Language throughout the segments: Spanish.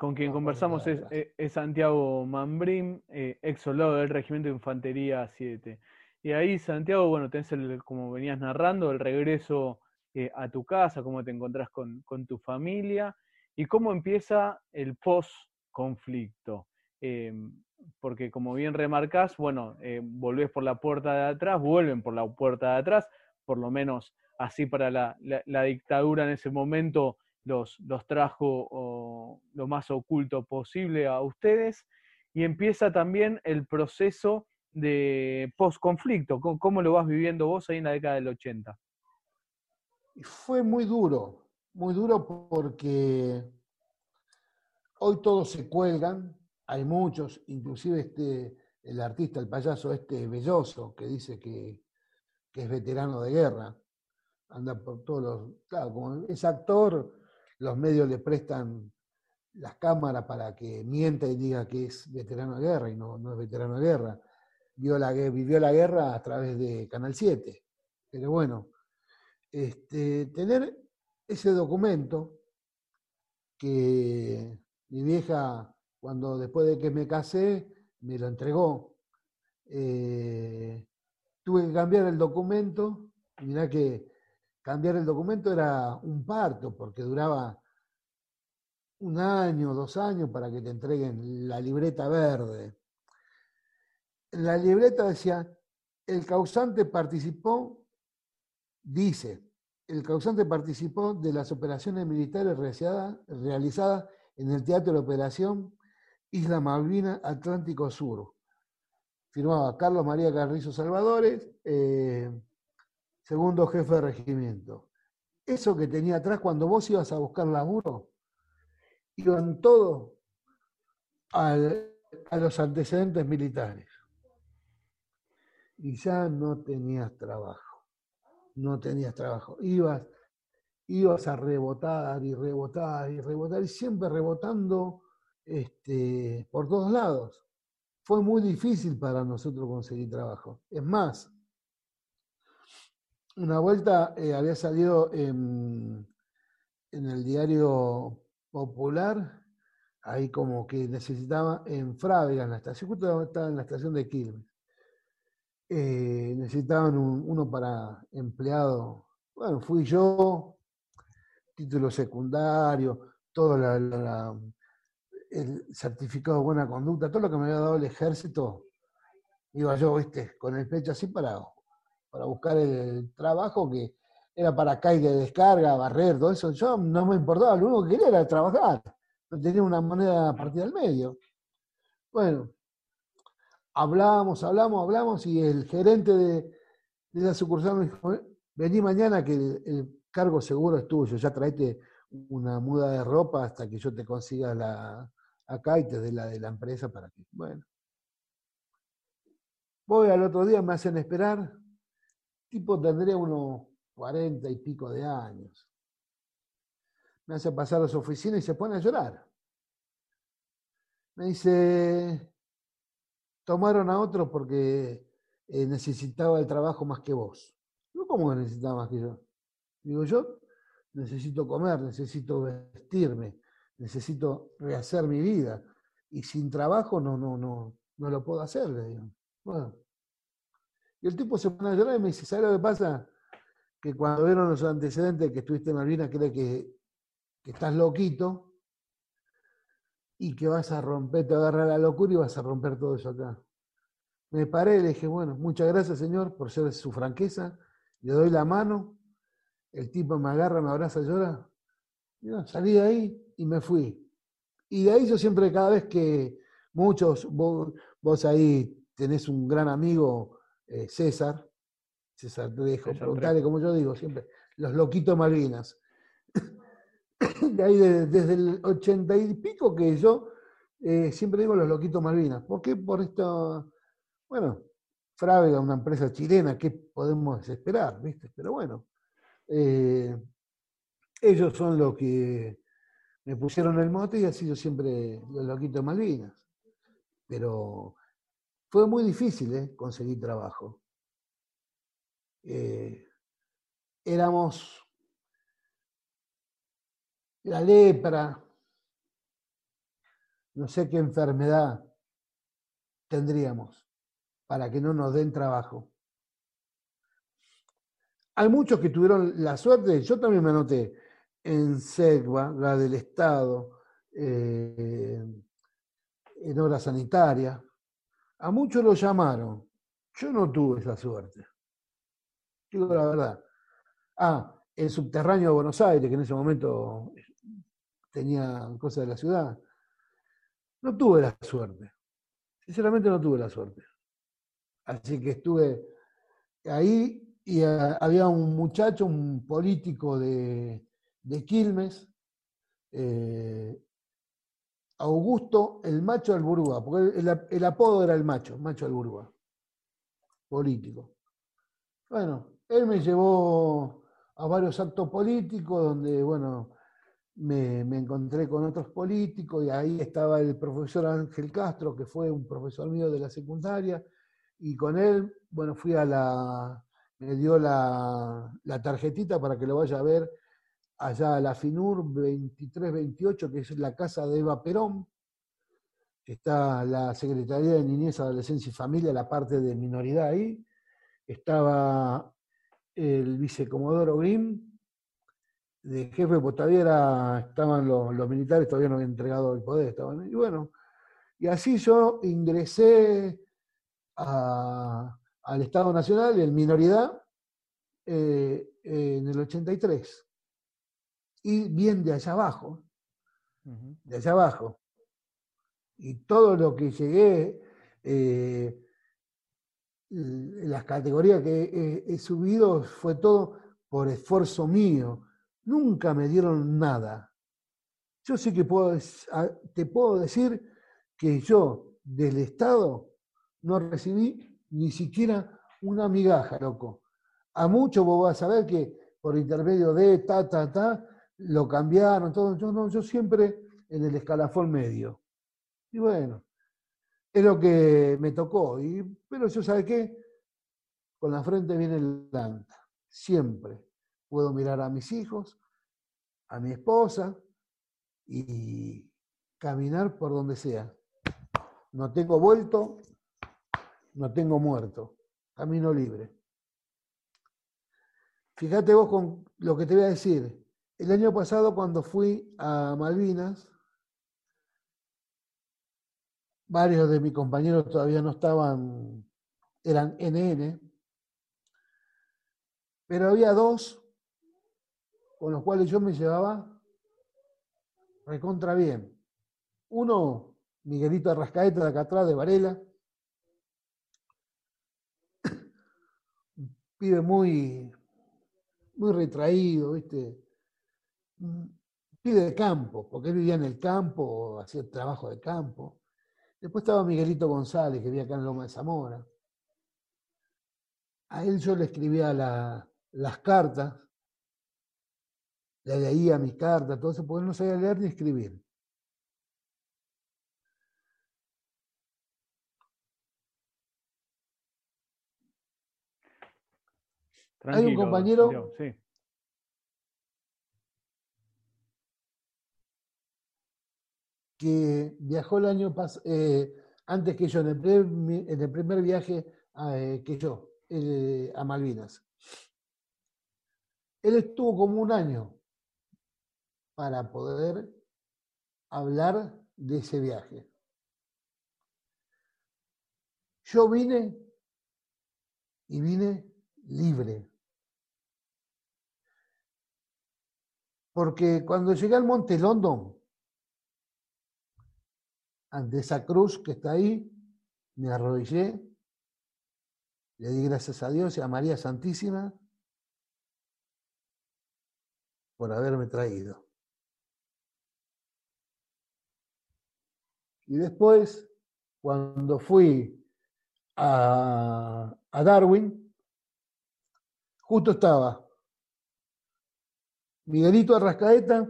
con quien conversamos es, Santiago Mambrim, ex soldado del Regimiento de Infantería 7. Y ahí, Santiago, bueno, tenés el, como venías narrando, el regreso a tu casa, cómo te encontrás con, con, tu familia y cómo empieza el post-conflicto. Porque como bien remarcás, bueno, eh, volvés por la puerta de atrás, vuelven por la puerta de atrás, por lo menos así para la, dictadura en ese momento los, los trajo lo más oculto posible a ustedes, y empieza también el proceso de post-conflicto. ¿Cómo, lo vas viviendo vos ahí en la década del 80? Fue muy duro, muy duro porque hoy todos se cuelgan, hay muchos, inclusive este, el artista, el payaso este Belloso, que dice que, es veterano de guerra, anda por todos los... Claro, como es actor, los medios le prestan las cámaras para que mienta y diga que es veterano de guerra y no, no es veterano de guerra. Vio la, vivió la guerra a través de Canal 7. Pero bueno, este, tener ese documento que mi vieja cuando después de que me casé, me lo entregó. Eh, tuve que cambiar el documento, mirá que cambiar el documento era un parto, porque duraba un año, dos años para que te entreguen la libreta verde. la libreta decía, el causante participó, dice, el causante participó de las operaciones militares realizadas en el Teatro de Operación Isla Malvina, Atlántico Sur. Firmaba Carlos María Carrizo Salvadores, eh, segundo jefe de regimiento. Eso que tenía atrás cuando vos ibas a buscar laburo, iban todos a los antecedentes militares. Y ya no tenías trabajo. No tenías trabajo. Ibas, ibas a rebotar y rebotar y rebotar y siempre rebotando este, por todos lados. Fue muy difícil para nosotros conseguir trabajo. Es más, una vuelta eh, había salido en, el diario Popular, ahí como que necesitaba en Frávega, en la estación, justo estaba en la estación de Quilmes. Eh, necesitaban uno para empleado. Bueno, fui yo, título secundario, toda la el certificado de buena conducta, todo lo que me había dado el ejército, iba yo, viste, con el pecho así parado, para buscar el trabajo que era para caer de descarga, barrer, todo eso. Yo no me importaba, lo único que quería era trabajar, no tenía una moneda partida al medio. Bueno, hablamos, hablamos, hablamos, y el gerente de, la sucursal me dijo, vení mañana que el, cargo seguro es tuyo, ya traete una muda de ropa hasta que yo te consiga la, acá y te dé la de la empresa para que, bueno. Voy al otro día, me hacen esperar, tipo tendría unos cuarenta y pico de años. Me hace pasar a su oficina y se pone a llorar. Me dice, tomaron a otro porque eh, necesitaba el trabajo más que vos. No, ¿cómo necesitaba más que yo? Digo, yo necesito comer, necesito vestirme, necesito rehacer mi vida. Y sin trabajo no, no, no, no lo puedo hacer, Bueno. Y el tipo se pone a llorar y me dice, ¿sabes lo que pasa? Que cuando vieron los antecedentes que estuviste en Malvinas, cree que, estás loquito y que vas a romper, te agarrar la locura y vas a romper todo eso acá. Me paré y le dije, bueno, muchas gracias, señor, por ser su franqueza. Le doy la mano. El tipo me agarra, me abraza, llora. salí de ahí y me fui. Y de ahí yo siempre, cada vez que muchos, vos, ahí tenés un gran amigo, eh, César, César Trejo, preguntale como yo digo siempre, los loquitos Malvinas. De ahí desde el ochenta y pico que yo eh, siempre digo los loquitos Malvinas. ¿Por qué? Por esto, bueno, Frávega, una empresa chilena, ¿qué podemos esperar? ¿viste? Pero bueno, eh, ellos son los que me pusieron el mote y ha sido siempre los loquitos Malvinas. Pero fue muy difícil ¿eh? conseguir trabajo. Eh, éramos la lepra, no sé qué enfermedad tendríamos para que no nos den trabajo. Hay muchos que tuvieron la suerte, yo también me anoté, en SEGBA, la del Estado, eh, en obra sanitaria. A muchos lo llamaron. Yo no tuve esa suerte. Digo la verdad. Ah, el subterráneo de Buenos Aires, que en ese momento tenía cosas de la ciudad. No tuve la suerte. Sinceramente no tuve la suerte. Así que estuve ahí y ah, había un muchacho, un político de, Quilmes, eh, Augusto el macho del Burúa, porque el, apodo era el macho, macho del Burúa, político. Bueno, él me llevó a varios actos políticos donde, bueno, me, encontré con otros políticos y ahí estaba el profesor Ángel Castro, que fue un profesor mío de la secundaria, y con él, bueno, fui a la, me dio la tarjetita para que lo vaya a ver allá a la FINUR 2328, que es la casa de Eva Perón, está la Secretaría de Niñez, Adolescencia y Familia, la parte de minoridad ahí, estaba el vicecomodoro Grimm, de jefe, pues todavía estaban los, militares, todavía no habían entregado el poder, estaban, y bueno, y así yo ingresé al Estado Nacional en minoridad eh, en el 83 y bien de allá abajo, de allá abajo. Y todo lo que llegué, eh, las categorías que he, subido fue todo por esfuerzo mío. Nunca me dieron nada. Yo sí que puedo, te puedo decir que yo del Estado no recibí ni siquiera una migaja, loco. A muchos vos vas a ver que por intermedio de ta, ta, ta, lo cambiaron, todo. Yo no, yo siempre en el escalafón medio. Y bueno, es lo que me tocó. Y, pero yo, ¿sabe qué? Con la frente viene el lanta. Siempre puedo mirar a mis hijos, a mi esposa y caminar por donde sea. No tengo vuelto, no tengo muerto. Camino libre. Fíjate vos con lo que te voy a decir. El año pasado cuando fui a Malvinas, varios de mis compañeros todavía no estaban, eran NN, pero había dos con los cuales yo me llevaba recontra bien. Uno, Miguelito Arrascaeta de acá atrás, de Varela, un pibe muy, muy retraído, ¿viste? Pide de campo, porque él vivía en el campo, hacía trabajo de campo. Después estaba Miguelito González, que vivía acá en Loma de Zamora. A él yo le escribía las cartas, le leía mis cartas, todo eso, porque él no sabía leer ni escribir. Hay un compañero sí. Que viajó el año pasado, eh, antes que yo, en el primer, viaje eh, que yo, eh, a Malvinas. Él estuvo como un año para poder hablar de ese viaje. Yo vine y vine libre. Porque cuando llegué al Monte London, ante esa cruz que está ahí, me arrodillé, le di gracias a Dios y a María Santísima por haberme traído. Y después, cuando fui a, a Darwin, justo estaba Miguelito Arrascaeta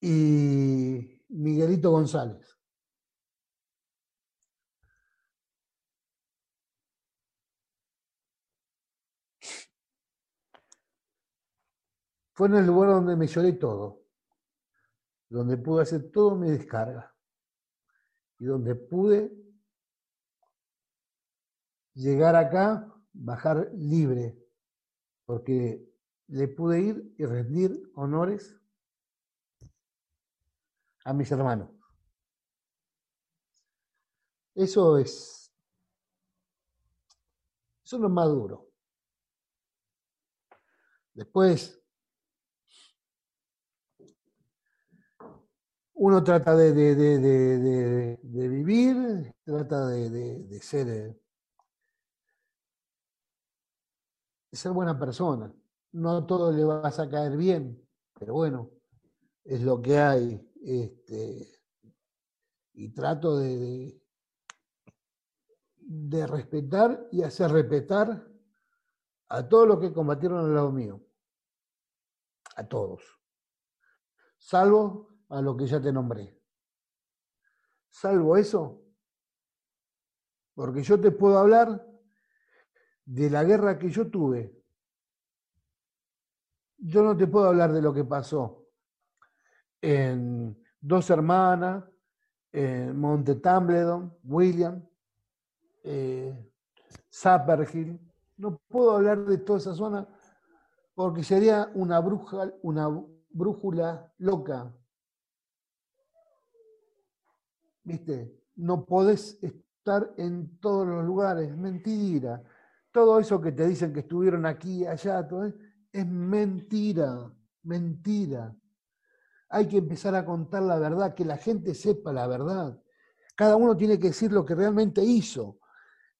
y Miguelito González. Fue en el lugar donde me lloré todo. donde pude hacer todo mi descarga y donde pude llegar acá, bajar libre, porque le pude ir y rendir honores a mis hermanos. Eso es, eso es lo más duro. Después, uno trata de, de, vivir, trata de, ser, de ser buena persona. No todo le vas a caer bien, pero bueno, es lo que hay. Este, y trato de, de respetar y hacer respetar a todos los que combatieron al lado mío. A todos. Salvo a lo que ya te nombré. Salvo eso, porque yo te puedo hablar de la guerra que yo tuve. Yo no te puedo hablar de lo que pasó en Dos Hermanas, en Monte Tumbledon, William, eh, Zapperhill. No puedo hablar de toda esa zona porque sería una, bruja, una brújula loca. ¿Viste? No podés estar en todos los lugares, mentira. Todo eso que te dicen que estuvieron aquí, allá, todo, es mentira, mentira. Hay que empezar a contar la verdad, que la gente sepa la verdad. Cada uno tiene que decir lo que realmente hizo.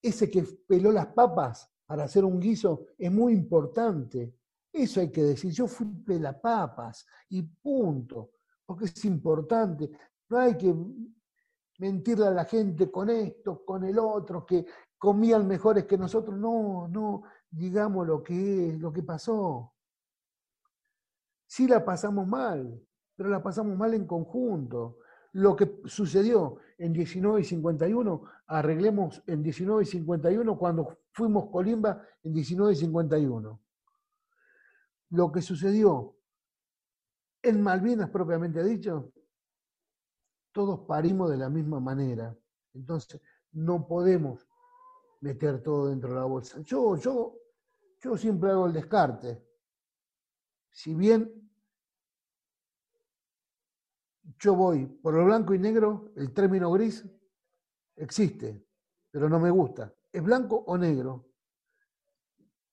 Ese que peló las papas para hacer un guiso es muy importante. Eso hay que decir. Yo fui pelapapas y punto. Porque es importante. No hay que mentirle a la gente con esto, con el otro, que comían mejores que nosotros. No, no, digamos lo que es, lo que pasó. Sí la pasamos mal, pero la pasamos mal en conjunto. Lo que sucedió en 19 y 51, arreglemos en 19 y 51 cuando fuimos Colimba en 19 y 51. Lo que sucedió en Malvinas propiamente dicho, todos parimos de la misma manera. Entonces, no podemos meter todo dentro de la bolsa. Yo, yo, yo siempre hago el descarte. Si bien yo voy por lo blanco y negro, el término gris existe, pero no me gusta. ¿Es blanco o negro?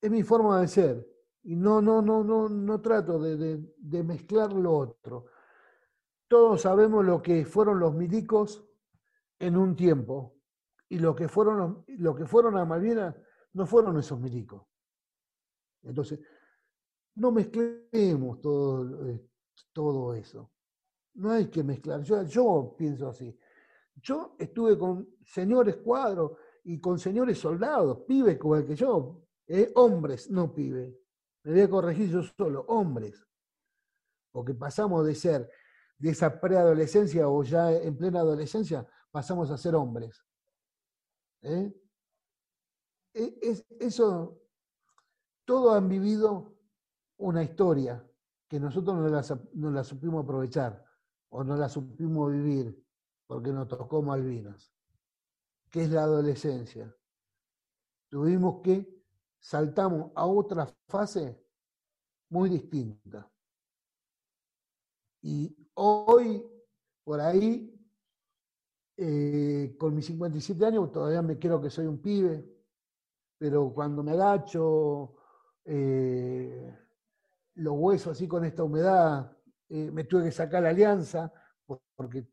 Es mi forma de ser. Y no, no, no, no, no trato de, de mezclar lo otro. Todos sabemos lo que fueron los milicos en un tiempo. Y lo que fueron, lo que fueron a Malvinas no fueron esos milicos. Entonces, no mezclemos todo, eh, todo eso. No hay que mezclar. Yo, pienso así. Yo estuve con señores cuadros y con señores soldados, pibes como el que yo, eh, hombres, no pibes. Me voy a corregir yo solo, hombres. Porque pasamos de ser de esa preadolescencia o ya en plena adolescencia, pasamos a ser hombres. ¿Eh? E, es, eso, todos han vivido una historia que nosotros no la supimos aprovechar o no la supimos vivir porque nos tocó Malvinas, que es la adolescencia. Tuvimos que saltamos a otra fase muy distinta. Y hoy, por ahí, eh, con mis 57 años, todavía me creo que soy un pibe, pero cuando me agacho, eh, los huesos así con esta humedad, eh, me tuve que sacar la alianza, porque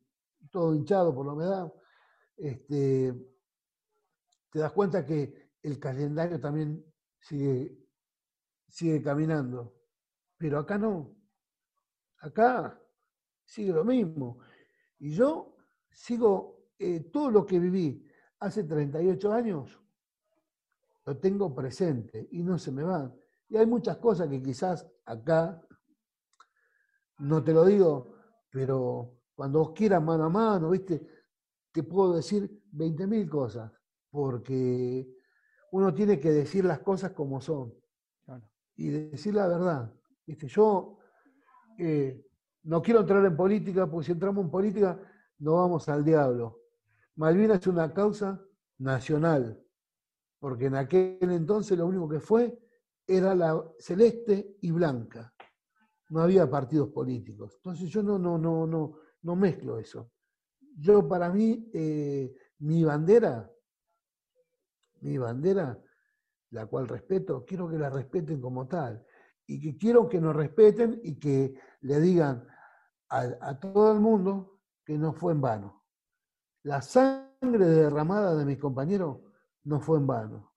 todo hinchado por la humedad, este, te das cuenta que el calendario también sigue, sigue caminando. Pero acá no. Acá sigue lo mismo. Y yo sigo eh, todo lo que viví hace 38 años, lo tengo presente y no se me va. Y hay muchas cosas que quizás acá no te lo digo, pero cuando vos quieras mano a mano, ¿viste? Te puedo decir 20.000 cosas, porque uno tiene que decir las cosas como son y decir la verdad. ¿Viste? Yo eh, no quiero entrar en política, porque si entramos en política no vamos al diablo. Malvinas es una causa nacional, porque en aquel entonces lo único que fue era la celeste y blanca. No había partidos políticos. Entonces yo no, no, no, no, no mezclo eso. Yo para mí, eh, mi bandera, mi bandera, la cual respeto, quiero que la respeten como tal. Y que quiero que nos respeten y que le digan a, todo el mundo que no fue en vano. La sangre derramada de mis compañeros no fue en vano.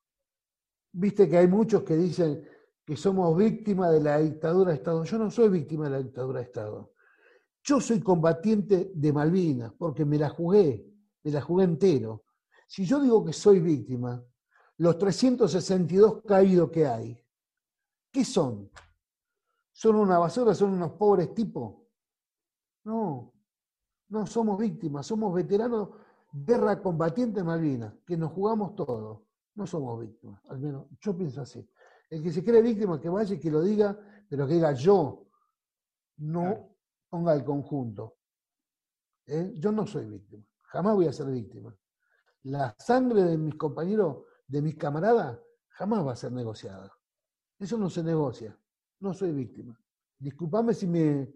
Viste que hay muchos que dicen que somos víctimas de la dictadura de Estado. Yo no soy víctima de la dictadura de Estado. Yo soy combatiente de Malvinas porque me la jugué, me la jugué entero. Si yo digo que soy víctima, los 362 caídos que hay, ¿qué son? ¿Son una basura? ¿Son unos pobres tipos? No, no somos víctimas, somos veteranos guerra combatiente Malvinas, que nos jugamos todo. No somos víctimas, al menos yo pienso así. El que se cree víctima, que vaya y que lo diga, pero que diga yo, no ponga el conjunto. ¿Eh? Yo no soy víctima, jamás voy a ser víctima. La sangre de mis compañeros, de mis camaradas, jamás va a ser negociada. Eso no se negocia. No soy víctima. Disculpame si me,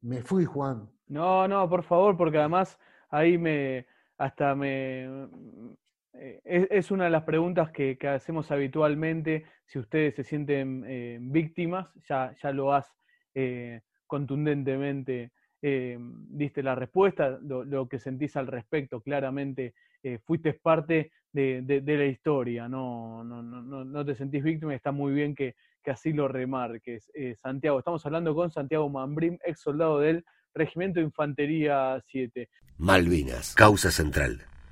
me fui, Juan. No, no, por favor, porque además ahí me hasta me eh, es, una de las preguntas que, hacemos habitualmente. Si ustedes se sienten eh, víctimas, ya, ya lo has eh, contundentemente diste la respuesta, lo, que sentís al respecto, claramente fuiste parte de, la historia, no, no, no, no, te sentís víctima y está muy bien que, que así lo remarques. Santiago, estamos hablando con Santiago Mambrim, ex soldado del Regimiento de Infantería 7. Malvinas, causa central.